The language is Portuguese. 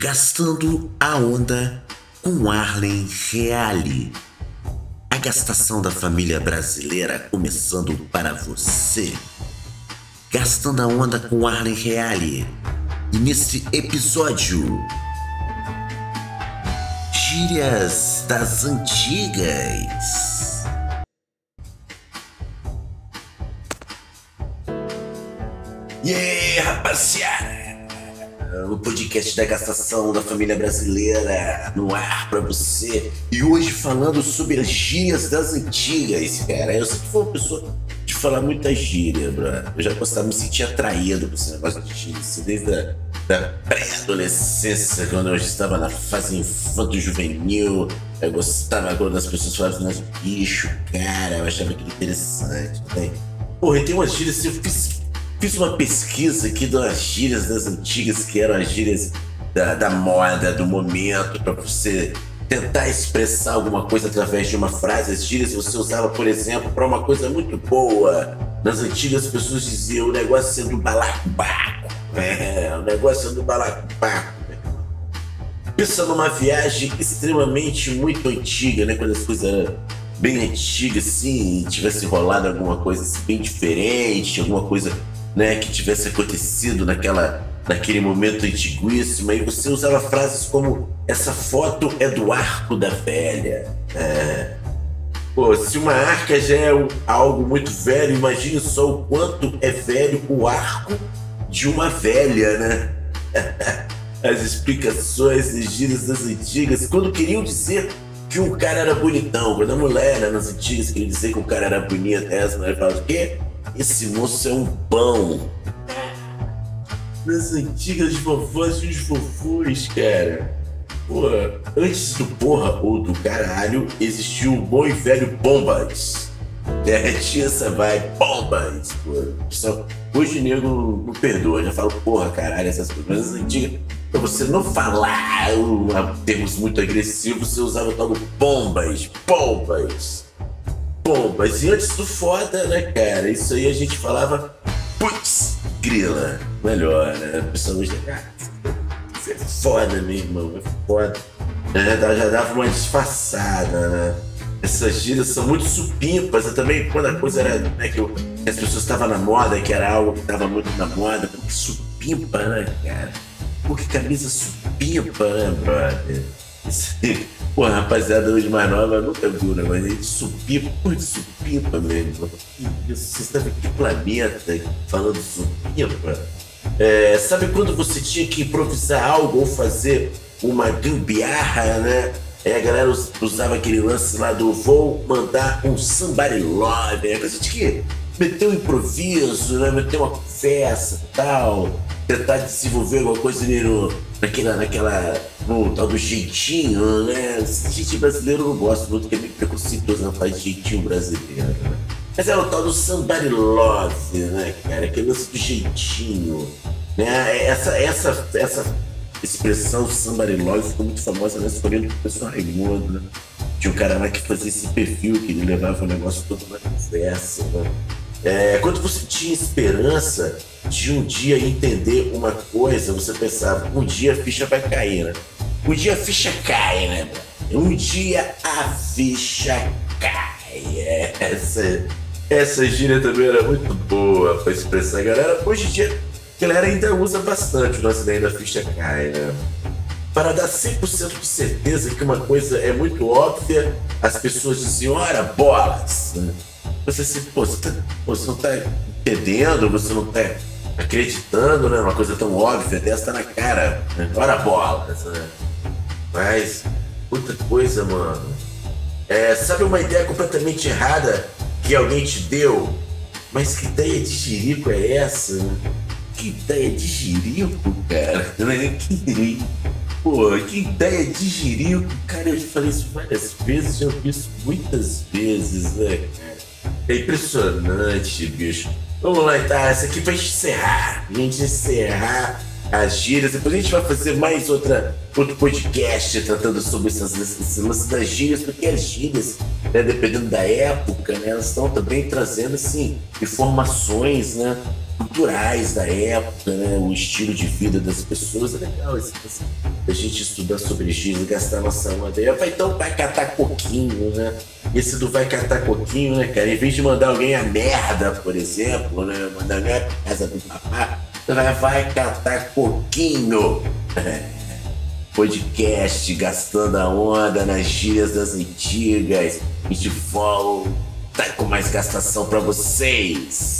Gastando a onda com Arlen Reale. A gastação da família brasileira começando para você. Gastando a onda com Arlen Reale. E neste episódio. Gírias das antigas. E aí, rapaziada? O podcast da gastação da família brasileira no ar pra você. E hoje falando sobre as gírias das antigas, cara. Eu sempre fui uma pessoa de falar muitas gírias, bro. Eu já gostava, me sentia atraído por esse negócio de gírias. Desde a da pré-adolescência, quando eu estava na fase infanto-juvenil. Eu gostava quando as pessoas falavam nas bicho, cara. Eu achava aquilo interessante. Né? Porra, tem umas gírias assim, eu fiz Fiz uma pesquisa aqui das gírias das antigas, que eram as gírias da, da moda, do momento, para você tentar expressar alguma coisa através de uma frase. As gírias você usava, por exemplo, para uma coisa muito boa. Nas antigas pessoas diziam o negócio sendo balacobaco. É, o negócio sendo balacobaco. Pensa numa viagem extremamente muito antiga, né? Quando as coisas eram bem antigas, assim, tivesse rolado alguma coisa assim, bem diferente, alguma coisa né, que tivesse acontecido naquela, naquele momento antiguíssimo, e você usava frases como essa foto é do arco da velha. É. Pô, se uma arca já é algo muito velho, imagine só o quanto é velho o arco de uma velha, né? As explicações de gírias das antigas, quando queriam dizer que o cara era bonitão, quando a mulher né, nas antigas queria dizer que o cara era bonito, essa mulher falava o quê? Esse moço é um pão. Nas antigas vovós e os vovôs, cara. Porra, antes do porra ou do caralho, existiu o bom e velho bombas. É, tinha essa vibe, bombas. Porra. Hoje o nego não perdoa, já falo porra, caralho, essas coisas. Antigas, pra você não falar termos muito agressivos, você usava o tal do bombas, bombas. Bom, mas antes do foda, né, cara? Isso aí a gente falava, putz, grila. Melhor, né? A pessoa hoje, ah, é foda, meu irmão, é foda. É, já dava uma disfarçada, né? Essas gírias são muito supimpas. Eu também, quando a coisa era, né, que, eu, que as pessoas estavam na moda, que era algo que estava muito na moda, supimpa, né, cara? Porque camisa supimpa, né, brother? Isso aí. Pô, rapaziada hoje mais nova nunca viu, né? Mas a gente supipa, pô, de supipa mesmo. Você estava que planeta falando supipa? É, sabe quando você tinha que improvisar algo ou fazer uma gambiarra, né? É, a galera usava aquele lance lá do vou mandar um somebody love. A gente tinha que meter um improviso, né? Meter uma conversa e tal. Tentar desenvolver alguma coisa no, naquela, naquela no tal do jeitinho, né? Esse jeitinho brasileiro não gosto muito, porque é meio preconceituoso, não faz jeitinho brasileiro, né? Mas é o tal do somebody love, né, cara? Aquele lance do jeitinho, né? Essa, essa, essa expressão somebody love ficou muito famosa nessa escolha do pessoal Raimundo, né? Tinha um cara lá que fazia esse perfil, que ele levava o negócio todo na conversa, né? É, quando você tinha esperança de um dia entender uma coisa, você pensava, um dia a ficha vai cair, né? Um dia a ficha cai, né? Um dia a ficha cai. Essa, essa gíria também era muito boa para expressar a galera. Hoje em dia, a galera ainda usa bastante o nosso ideia da ficha cai, né? Para dar 100% de certeza que uma coisa é muito óbvia, as pessoas dizem, ora, bolas! Né? Você se, pô, você, tá, pô, você não está entendendo, você não está acreditando, né? Uma coisa tão óbvia dessa tá na cara. Né? Ora, bolas! Né? Mas, outra coisa, mano. É, sabe uma ideia completamente errada que alguém te deu? Mas que ideia de jirico é essa? Que ideia de jirico, cara? Que, pô, que ideia de jirico? Cara, eu já falei isso várias vezes, já ouvi isso muitas vezes, né, É impressionante, bicho. Vamos lá, tá? Essa aqui pra encerrar. A gente encerrar as gírias. Depois a gente vai fazer mais outra, outro podcast tratando sobre essas, lance das gírias, porque as gírias, né, dependendo da época, né, elas estão também trazendo assim, informações, né? culturais da época, né? O estilo de vida das pessoas. É legal esse, a gente estudar sobre gírias gastar nossa. Eu falei, então vai catar coquinho, né? Esse do vai catar coquinho, né, cara? Em vez de mandar alguém a merda, por exemplo, né? Mandar alguém a casa do papá, vai, vai catar coquinho. Podcast gastando a onda nas gírias das antigas. E de volta com mais gastação pra vocês.